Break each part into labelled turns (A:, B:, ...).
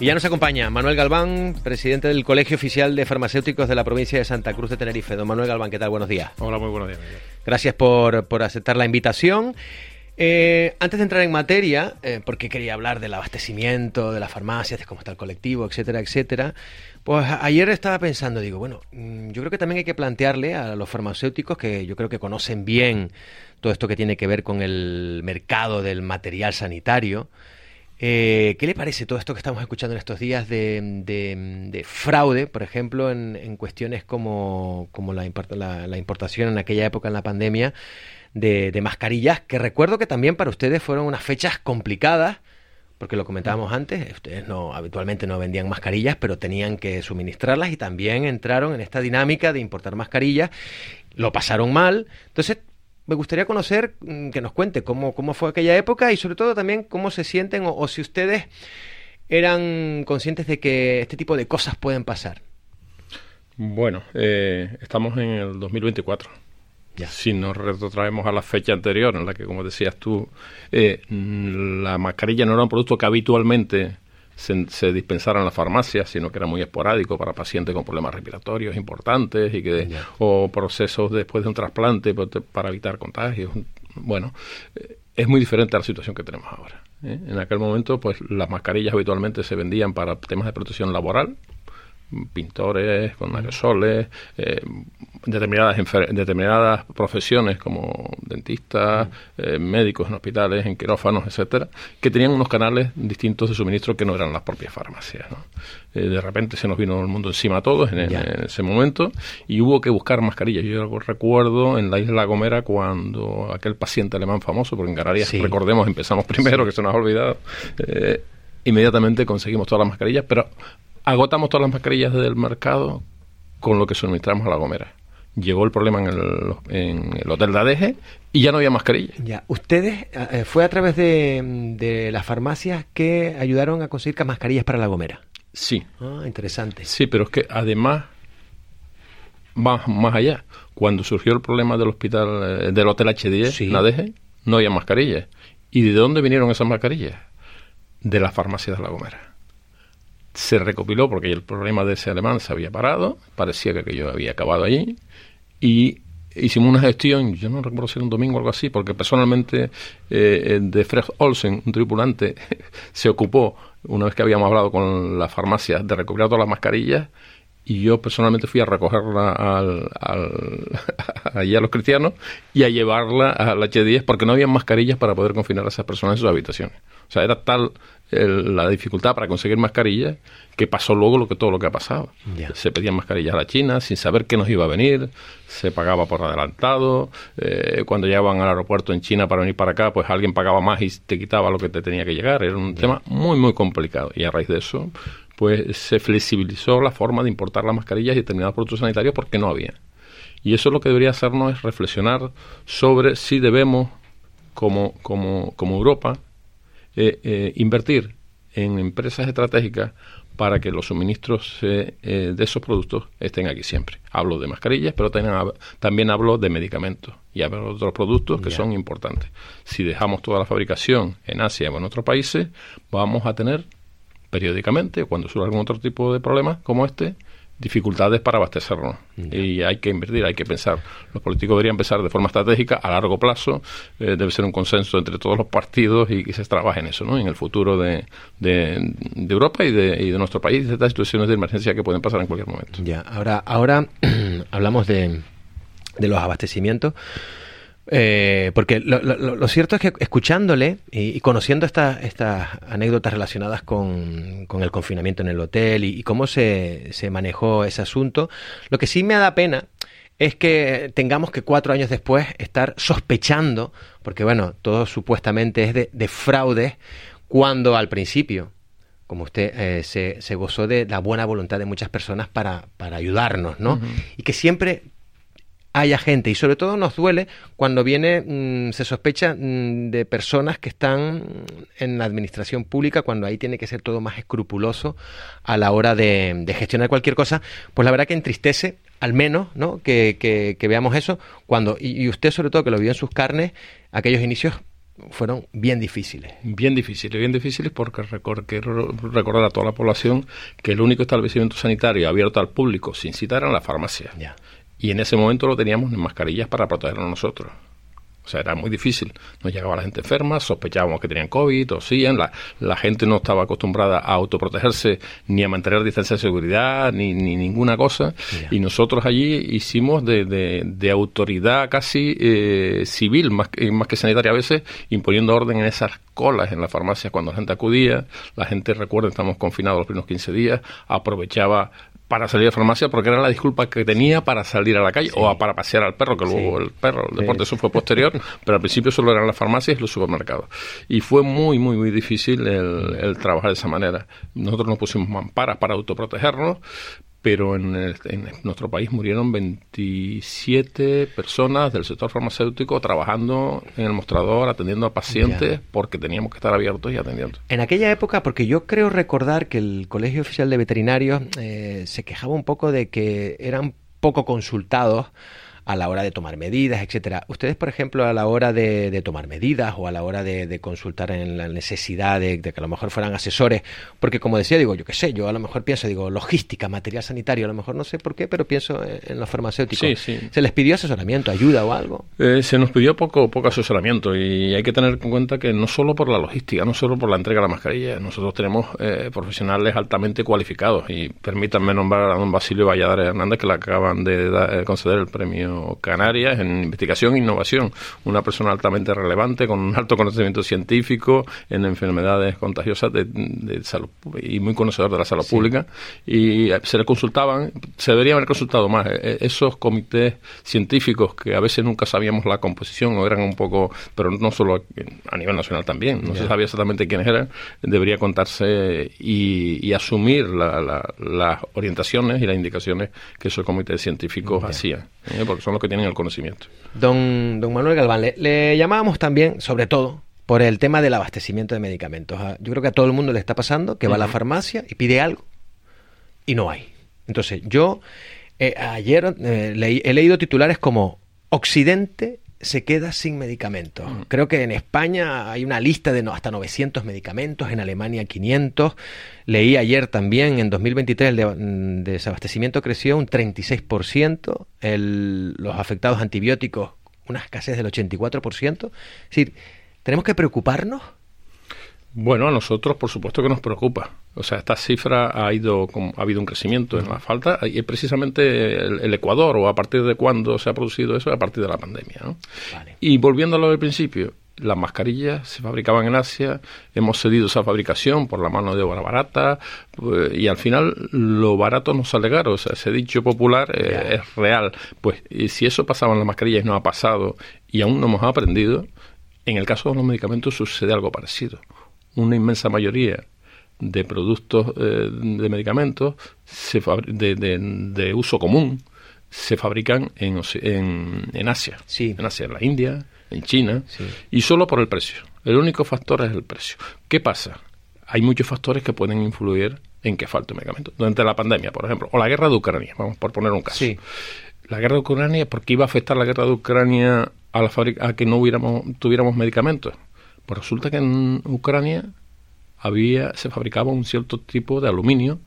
A: Y ya nos acompaña Manuel Galván, presidente del Colegio Oficial de Farmacéuticos de la provincia de Santa Cruz de Tenerife. Don Manuel Galván, ¿qué tal? Buenos días.
B: Hola, muy buenos días.
A: Gracias por, por aceptar la invitación. Eh, antes de entrar en materia, eh, porque quería hablar del abastecimiento, de las farmacias, de cómo está el colectivo, etcétera, etcétera, pues ayer estaba pensando, digo, bueno, mm, yo creo que también hay que plantearle a los farmacéuticos que yo creo que conocen bien todo esto que tiene que ver con el mercado del material sanitario, eh, ¿Qué le parece todo esto que estamos escuchando en estos días de, fraude, por ejemplo, en, cuestiones como, la, importación en aquella época, en la pandemia, de, mascarillas, que recuerdo que también para ustedes fueron unas fechas complicadas, porque lo comentábamos antes, ustedes no habitualmente no vendían mascarillas, pero tenían que suministrarlas y también entraron en esta dinámica de importar mascarillas, lo pasaron mal. Entonces, me gustaría conocer, mm, que nos cuente cómo, cómo fue aquella época y sobre todo también cómo se sienten o, si ustedes eran conscientes de que este tipo de cosas pueden pasar.
B: Bueno, eh, estamos en el 2024. Ya. Si nos retrotraemos a la fecha anterior, en la que, como decías tú, eh, la mascarilla no era un producto que habitualmente se, dispensara en las farmacias, sino que era muy esporádico para pacientes con problemas respiratorios importantes y que o procesos después de un trasplante para evitar contagios. Bueno, eh, es muy diferente a la situación que tenemos ahora. ¿eh? En aquel momento, pues las mascarillas habitualmente se vendían para temas de protección laboral, pintores con aerosoles, eh, determinadas, determinadas profesiones como dentistas, eh, médicos en hospitales, en quirófanos, etcétera, que tenían unos canales distintos de suministro que no eran las propias farmacias. Eh, de repente se nos vino el mundo encima a todos en, ese momento y hubo que buscar mascarillas. Yo recuerdo en la isla La Gomera cuando aquel paciente alemán famoso, porque en Canarias, recordemos, empezamos primero, que se nos ha olvidado, inmediatamente conseguimos todas las mascarillas, pero agotamos todas las mascarillas del mercado con lo que suministramos a La Gomera. Llegó el problema en el, en el hotel de Adeje y ya no había mascarillas.
A: Ya, ustedes eh, fue a través de, las farmacias que ayudaron a conseguir mascarillas para La Gomera.
B: Sí.
A: Ah, interesante.
B: Sí, pero es que además más, más allá. Cuando surgió el problema del hospital, eh, del hotel H10 en Adeje, no había mascarillas. ¿Y de dónde vinieron esas mascarillas? De las farmacias de La Gomera se recopiló porque el problema de ese alemán se había parado, parecía que yo había acabado allí, y hicimos una gestión, yo no recuerdo si era un domingo o algo así, porque personalmente eh, de Fred Olsen, un tripulante, se ocupó, una vez que habíamos hablado con la farmacia, de recopilar todas las mascarillas y yo personalmente fui a recogerla al, allí a los cristianos y a llevarla al H10 porque no había mascarillas para poder confinar a esas personas en sus habitaciones. O sea, era tal la dificultad para conseguir mascarillas que pasó luego lo que todo lo que ha pasado. Se pedían mascarillas a la China sin saber qué nos iba a venir, se pagaba por adelantado, eh, cuando llegaban al aeropuerto en China para venir para acá, pues alguien pagaba más y te quitaba lo que te tenía que llegar. Era un tema muy, muy complicado. Y a raíz de eso, pues se flexibilizó la forma de importar las mascarillas y determinados productos sanitarios porque no había. Y eso lo que debería hacernos es reflexionar sobre si debemos, como, como, como Europa, eh, eh, invertir en empresas estratégicas para que los suministros eh, de esos productos estén aquí siempre. Hablo de mascarillas, pero también, hablo de medicamentos y hablo de otros productos que son importantes. Si dejamos toda la fabricación en Asia o en otros países, vamos a tener periódicamente, cuando surge algún otro tipo de problema como este, dificultades para abastecernos. Y hay que invertir, hay que pensar. Los políticos deberían pensar de forma estratégica, a largo plazo. Eh, debe ser un consenso entre todos los partidos y que se trabaje en eso, ¿no? en el futuro de, de, Europa y de, y de, nuestro país, de estas situaciones de emergencia que pueden pasar en cualquier momento.
A: Ya, ahora, ahora hablamos de, de los abastecimientos. Eh, porque lo, cierto es que escuchándole y, conociendo estas anécdotas relacionadas con, el confinamiento en el hotel y, cómo se, se, manejó ese asunto, lo que sí me da pena es que tengamos que cuatro años después estar sospechando, porque bueno, todo supuestamente es de, fraude, cuando al principio, como usted eh, se, se, gozó de la buena voluntad de muchas personas para, para ayudarnos, ¿no? Y que siempre haya gente y sobre todo nos duele cuando viene mm, se sospecha mm, de personas que están en la administración pública cuando ahí tiene que ser todo más escrupuloso a la hora de, gestionar cualquier cosa pues la verdad que entristece al menos ¿no? que, que, veamos eso cuando y, usted sobre todo que lo vio en sus carnes aquellos inicios fueron bien difíciles.
B: Bien difíciles, bien difíciles porque quiero recordar a toda la población que el único establecimiento sanitario abierto al público sin citar era la farmacia. Y en ese momento lo teníamos en mascarillas para protegernos nosotros. O sea, era muy difícil. Nos llegaba la gente enferma, sospechábamos que tenían COVID, tosían, la, la gente no estaba acostumbrada a autoprotegerse ni a mantener distancia de seguridad, ni, ni ninguna cosa. Y nosotros allí hicimos de, de, autoridad casi eh, civil, más, más que sanitaria a veces, imponiendo orden en esas colas en las farmacias cuando la gente acudía. La gente, recuerden, estamos confinados los primeros 15 días, aprovechaba para salir a farmacia porque era la disculpa que tenía para salir a la calle o para pasear al perro, que luego el perro, el deporte, eso fue posterior, pero al principio solo eran las farmacias y los supermercados. Y fue muy, muy, muy difícil el, el trabajar de esa manera. Nosotros nos pusimos mamparas para autoprotegernos, pero en, nuestro país murieron 27 personas del sector farmacéutico trabajando en el mostrador, atendiendo a pacientes, porque teníamos que estar abiertos y atendiendo.
A: En aquella época, porque yo creo recordar que el Colegio Oficial de Veterinarios eh, se quejaba un poco de que eran poco consultados a la hora de tomar medidas, etcétera. Ustedes, por ejemplo, a la hora de, tomar medidas o a la hora de, consultar en la necesidad de, que a lo mejor fueran asesores, porque como decía, digo, yo qué sé, yo a lo mejor pienso, digo, logística, material sanitario, a lo mejor no sé por qué, pero pienso en, los farmacéuticos. ¿Se les pidió asesoramiento, ayuda o algo?
B: Eh, se nos pidió poco, poco asesoramiento y hay que tener en cuenta que no solo por la logística, no solo por la entrega de la mascarilla, nosotros tenemos eh, profesionales altamente cualificados y permítanme nombrar a don Basilio Valladares Hernández que le acaban de conceder el premio Canarias en investigación e innovación. Una persona altamente relevante, con un alto conocimiento científico en enfermedades contagiosas de, salud y muy conocedor de la salud pública. Y se le consultaban, se debería haber consultado más. E, e, esos comités científicos que a veces nunca sabíamos la composición o eran un poco, pero no solo a nivel nacional también, no se sabía exactamente quiénes eran, debería contarse y, asumir las orientaciones y las indicaciones que esos comités científicos hacían. ¿eh? porque son los que tienen el conocimiento.
A: Don, don Manuel Galván, le, llamábamos también, sobre todo, por el tema del abastecimiento de medicamentos. Ah, yo creo que a todo el mundo le está pasando que va a la farmacia y pide algo y no hay. Entonces, yo eh, ayer eh, he leído titulares como Occidente se queda sin medicamentos. Creo que en España hay una lista de hasta 900 medicamentos, en Alemania 500. Leí ayer también, en 2023 el mm, desabastecimiento creció un 36%, el, los afectados antibióticos una escasez del 84%. Es decir, ¿tenemos que preocuparnos?
B: Bueno, a nosotros por supuesto que nos preocupa. O sea, esta cifra ha ido ha habido un crecimiento en la falta y es precisamente el, Ecuador o a partir de cuándo se ha producido eso a partir de la pandemia. ¿no? Y volviendo a lo del principio, las mascarillas se fabricaban en Asia, hemos cedido esa fabricación por la mano de obra barata pues, y al final lo barato nos sale caro, o sea, ese dicho popular eh, es real. Pues si eso pasaba en las mascarillas y no ha pasado y aún no hemos aprendido, en el caso de los medicamentos sucede algo parecido una inmensa mayoría de productos eh, de medicamentos se de, de, uso común se fabrican en, en, en Asia,
A: sí.
B: en Asia, en la India, en China, y solo por el precio. El único factor es el precio. ¿Qué pasa? Hay muchos factores que pueden influir en que falte medicamento. Durante la pandemia, por ejemplo, o la guerra de Ucrania, vamos por poner un caso. La guerra de Ucrania, ¿por qué iba a afectar la guerra de Ucrania a, la a que no hubiéramos, tuviéramos medicamentos? Pues resulta que en Ucrania había, se fabricaba un cierto tipo de aluminio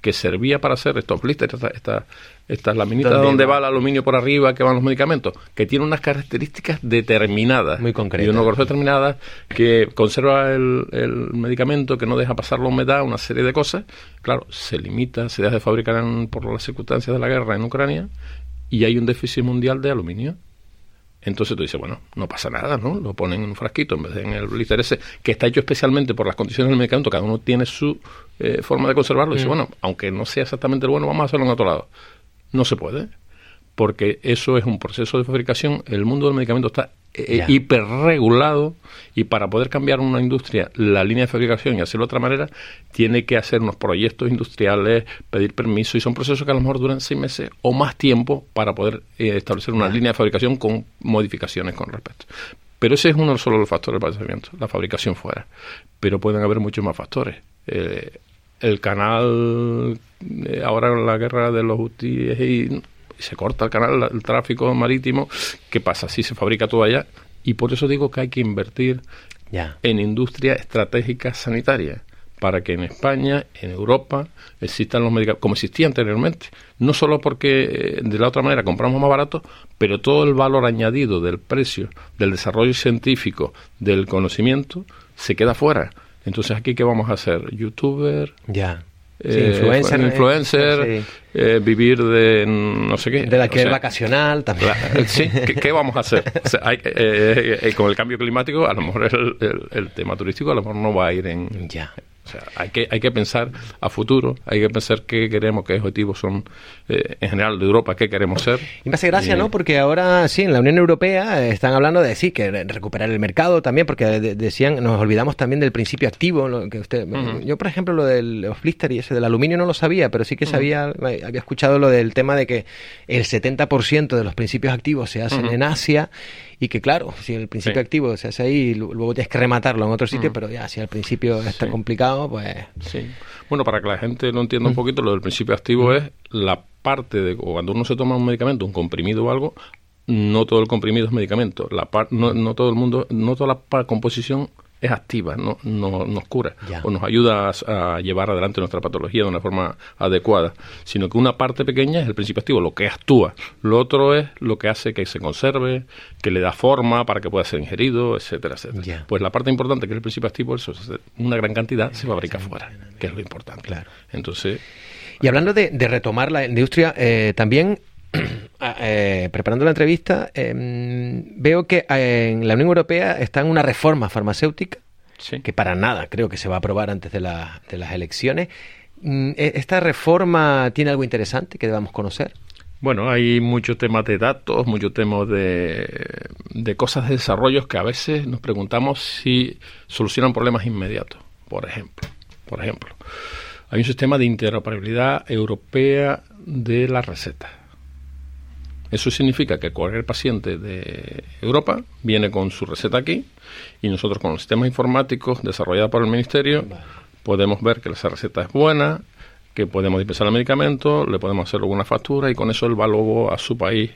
B: que servía para hacer estos blisters, estas esta, laminitas donde va? el aluminio por arriba que van los medicamentos, que tiene unas características determinadas.
A: Muy concretas.
B: Y una cosa determinada que conserva el, el, medicamento, que no deja pasar la humedad, una serie de cosas. Claro, se limita, se deja de fabricar por las circunstancias de la guerra en Ucrania y hay un déficit mundial de aluminio. Entonces tú dices, bueno, no pasa nada, ¿no? Lo ponen en un frasquito en vez de en el blister ese, que está hecho especialmente por las condiciones del medicamento, cada uno tiene su eh, forma de conservarlo. Y dice, mm. bueno, aunque no sea exactamente el bueno, vamos a hacerlo en otro lado. No se puede, porque eso es un proceso de fabricación. El mundo del medicamento está eh, hiperregulado y para poder cambiar una industria la línea de fabricación y hacerlo de otra manera, tiene que hacer unos proyectos industriales, pedir permiso y son procesos que a lo mejor duran seis meses o más tiempo para poder eh, establecer una línea de fabricación con modificaciones con respecto. Pero ese es uno solo de los factores del padecimiento, la fabricación fuera. Pero pueden haber muchos más factores. Eh, el canal, eh, ahora la guerra de los UTI y se corta el canal, el tráfico marítimo, ¿qué pasa? Si se fabrica todo allá, Y por eso digo que hay que invertir en industria estratégica sanitaria para que en España, en Europa, existan los medicamentos, como existía anteriormente. No solo porque eh, de la otra manera compramos más barato, pero todo el valor añadido del precio, del desarrollo científico, del conocimiento, se queda fuera. Entonces, ¿aquí qué vamos a hacer? ¿Youtuber?
A: Ya.
B: Eh, influencer, influencer eh, vivir de no sé qué.
A: De la que es vacacional también.
B: sí, ¿qué, vamos a hacer? con el cambio climático, a lo mejor el, el, tema turístico a lo mejor no va a ir en,
A: ya.
B: O sea, hay que, hay que pensar a futuro, hay que pensar qué queremos, qué objetivos son eh, en general de Europa, qué queremos ser.
A: Y me hace gracia, ¿no? Porque ahora sí, en la Unión Europea están hablando de sí, que recuperar el mercado también, porque decían, nos olvidamos también del principio activo, lo que usted, yo por ejemplo lo del blister y ese del aluminio no lo sabía, pero sí que sabía, había escuchado lo del tema de que el 70% de los principios activos se hacen en Asia y que claro, si el principio activo se hace ahí, luego tienes que rematarlo en otro sitio, pero ya si al principio está complicado, pues...
B: Sí. Bueno, para que la gente lo entienda un poquito, lo del principio activo es la parte de cuando uno se toma un medicamento, un comprimido o algo, no todo el comprimido es medicamento. La no, no todo el mundo, no toda la composición es activa, no, no nos cura o nos ayuda a, llevar adelante nuestra patología de una forma adecuada, sino que una parte pequeña es el principio activo, lo que actúa. Lo otro es lo que hace que se conserve, que le da forma para que pueda ser ingerido, etcétera, etcétera. Pues la parte importante que es el principio activo, eso, una gran cantidad se fabrica fuera, que es lo importante.
A: Claro.
B: Entonces...
A: Y hablando de, retomar la industria, eh, también eh, preparando la entrevista, em, veo que eh, en la Unión Europea está en una reforma farmacéutica que para nada creo que se va a aprobar antes de, de las elecciones. Mm, e, ¿Esta reforma tiene algo interesante que debamos conocer?
B: Bueno, hay muchos temas de datos, muchos temas de, de cosas de desarrollo que a veces nos preguntamos si solucionan problemas inmediatos. Por ejemplo, por ejemplo, hay un sistema de interoperabilidad europea de la receta eso significa que cualquier paciente de Europa viene con su receta aquí y nosotros con los sistemas informáticos desarrollados por el Ministerio podemos ver que esa receta es buena, que podemos dispensar el medicamento, le podemos hacer alguna factura y con eso él va luego a su país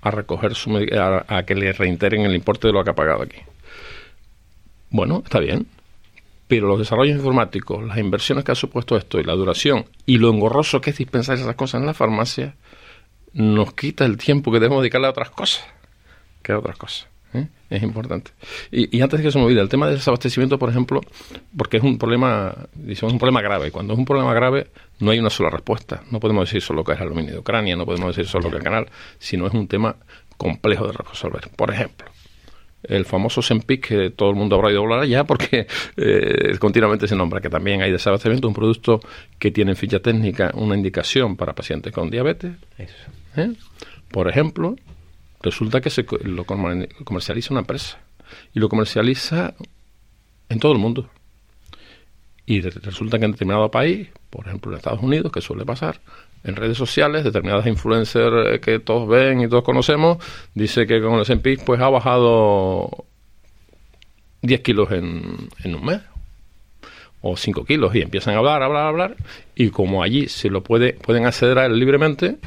B: a recoger su a, a que le reintegren el importe de lo que ha pagado aquí. Bueno, está bien, pero los desarrollos informáticos, las inversiones que ha supuesto esto y la duración y lo engorroso que es dispensar esas cosas en la farmacia, nos quita el tiempo que debemos dedicarle a otras cosas, que a otras cosas. ¿eh? Es importante. Y, antes de que se me olvide, el tema del desabastecimiento, por ejemplo, porque es un problema, decimos, un problema grave. Y cuando es un problema grave, no hay una sola respuesta. No podemos decir solo que es aluminio de Ucrania, no podemos decir solo que el canal, sino es un tema complejo de resolver. Por ejemplo, el famoso Sempic, que todo el mundo habrá oído hablar ya porque eh, continuamente se nombra, que también hay desabastecimiento, un producto que tiene en ficha técnica una indicación para pacientes con diabetes. ¿Eh? Por ejemplo, resulta que se lo comercializa una empresa y lo comercializa en todo el mundo. Y resulta que en determinado país, por ejemplo en Estados Unidos, que suele pasar, en redes sociales, determinadas influencers eh, que todos ven y todos conocemos, dice que con el S&P pues ha bajado 10 kilos en, en un mes o 5 kilos y empiezan a hablar, hablar, hablar y como allí se lo puede pueden acceder a él libremente,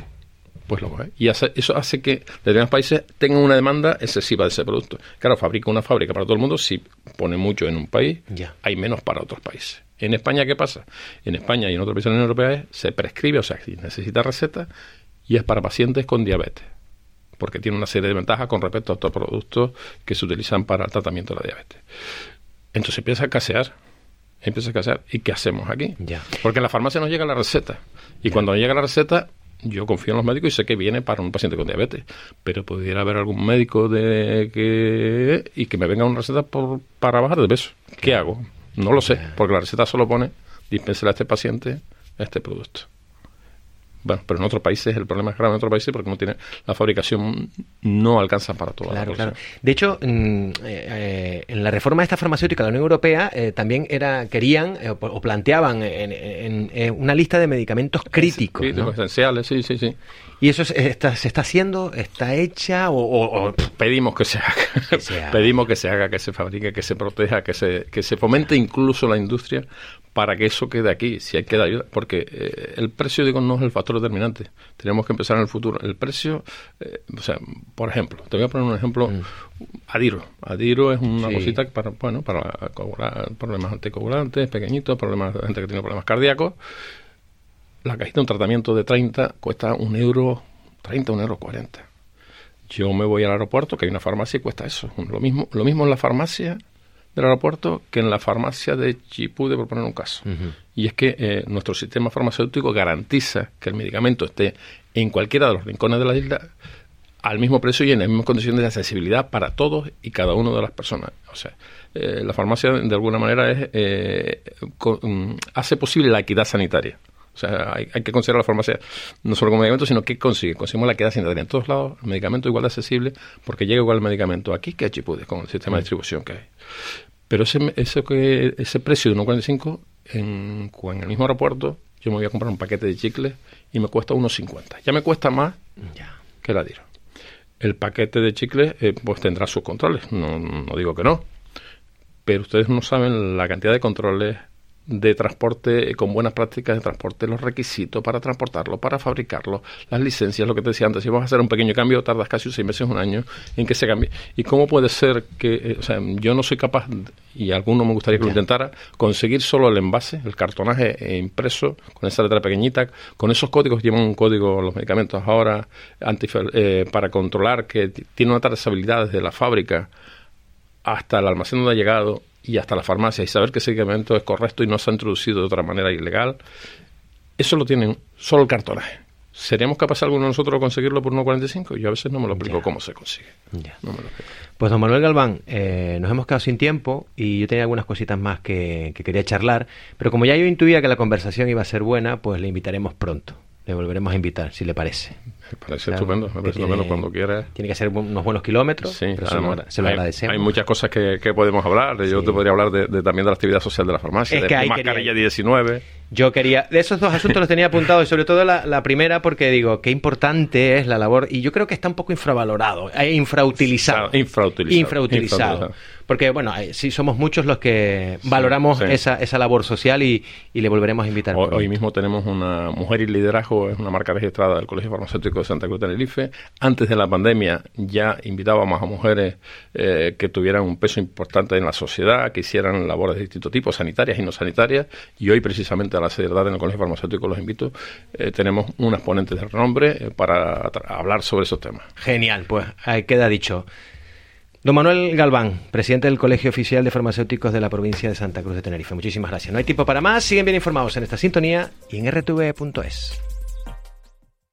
B: pues lo ve. Y eso hace que determinados países tengan una demanda excesiva de ese producto. Claro, fabrica una fábrica para todo el mundo, si pone mucho en un país,
A: ya.
B: hay menos para otros países. En España, ¿qué pasa? En España y en otros países de la Unión Europea se prescribe, o sea, si necesita receta, y es para pacientes con diabetes, porque tiene una serie de ventajas con respecto a otros productos que se utilizan para el tratamiento de la diabetes. Entonces empieza a escasear, empieza a escasear. ¿Y qué hacemos aquí?
A: Ya.
B: Porque en la farmacia nos llega la receta, y cuando llega la receta, yo confío en los médicos y sé que viene para un paciente con diabetes, pero pudiera haber algún médico de que y que me venga una receta por, para bajar de peso. ¿Qué hago? No lo sé, porque la receta solo pone dispensar a este paciente este producto. Bueno, pero en otros países el problema es grave en otros países porque no tiene la fabricación no alcanza para todo.
A: Claro, claro. De hecho, eh, eh, en la reforma de esta farmacéutica de la Unión Europea eh, también era querían o planteaban en, una lista de medicamentos críticos,
B: críticos esenciales, sí, sí, sí.
A: ¿Y eso se está, se está haciendo? ¿Está hecha? O,
B: pedimos que se haga? pedimos que se haga, que se fabrique, que se proteja, que se, que se fomente incluso la industria para que eso quede aquí, si hay que dar ayuda, porque eh, el precio, digo, no es el factor determinante. Tenemos que empezar en el futuro. El precio, eh, o sea, por ejemplo, te voy a poner un ejemplo, mm. Adiro. Adiro es una cosita para, bueno, para problemas anticoagulantes, pequeñitos, problemas de gente que tiene problemas cardíacos. La cajita de un tratamiento de 30 cuesta un euro, 30, un euro 40. Yo me voy al aeropuerto, que hay una farmacia y cuesta eso. Lo mismo, lo mismo en la farmacia del aeropuerto que en la farmacia de Chipude, por poner un caso. Y es que eh, nuestro sistema farmacéutico garantiza que el medicamento esté en cualquiera de los rincones de la isla al mismo precio y en las mismas condiciones de accesibilidad para todos y cada uno de las personas. O sea, eh, la farmacia de alguna manera es, eh, mm, hace posible la equidad sanitaria. O sea, hay, que considerar la farmacia no solo como medicamento, sino que consigue. Conseguimos la equidad sanitaria en todos lados, el medicamento igual de accesible, porque llega igual el medicamento aquí que a Chipude, con el sistema de distribución que hay. Pero ese, ese, que, ese precio de 1,45 en, en el mismo aeropuerto, yo me voy a comprar un paquete de chicles y me cuesta 1,50. Ya me cuesta más que la DIRO. El paquete de chicles eh, pues tendrá sus controles, no, no digo que no. Pero ustedes no saben la cantidad de controles de transporte con buenas prácticas de transporte, los requisitos para transportarlo, para fabricarlo, las licencias, lo que te decía antes, si vamos a hacer un pequeño cambio, tardas casi seis meses, un año en que se cambie. ¿Y cómo puede ser que, eh, o sea, yo no soy capaz, y alguno me gustaría que lo intentara, conseguir solo el envase, el cartonaje eh, impreso, con esa letra pequeñita, con esos códigos, llevan un código los medicamentos ahora eh, para controlar que tiene una trazabilidad desde la fábrica hasta el almacén donde ha llegado y hasta la farmacia y saber que ese medicamento es correcto y no se ha introducido de otra manera ilegal, eso lo tienen solo el cartonaje. ¿Seríamos capaces alguno de nosotros de conseguirlo por 1,45? Yo a veces no me lo explico cómo se consigue.
A: pues don Manuel Galván, eh, nos hemos quedado sin tiempo y yo tenía algunas cositas más que, que quería charlar, pero como ya yo intuía que la conversación iba a ser buena, pues le invitaremos pronto. Le volveremos a invitar, si le parece.
B: Me parece estupendo, me parece estupendo cuando quiera.
A: Tiene que ser unos buenos kilómetros,
B: sí,
A: se, lo, agradecemos.
B: Hay muchas cosas que, podemos hablar. Yo te podría hablar de, también de la actividad social de la farmacia, de que mascarilla 19.
A: Yo quería, de esos dos asuntos los tenía apuntados y sobre todo la, primera porque digo, qué importante es la labor y yo creo que está un poco infravalorado, eh, infrautilizado.
B: Infrautilizado.
A: infrautilizado. Porque, bueno, eh, sí somos muchos los que valoramos Esa, esa labor social y, le volveremos a invitar.
B: Hoy, mismo tenemos una Mujer y Liderazgo, es una marca registrada del Colegio Farmacéutico de Santa Cruz de Tenerife. Antes de la pandemia ya invitábamos a mujeres eh, que tuvieran un peso importante en la sociedad, que hicieran labores de distinto tipo, sanitarias y no sanitarias. Y hoy, precisamente, a la seriedad en el Colegio Farmacéutico los invito, eh, tenemos unas ponentes de renombre para hablar sobre esos temas.
A: Genial, pues ahí queda dicho. Don Manuel Galván, presidente del Colegio Oficial de Farmacéuticos de la provincia de Santa Cruz de Tenerife. Muchísimas gracias. No hay tiempo para más. Siguen bien informados en esta sintonía y en rtv.es.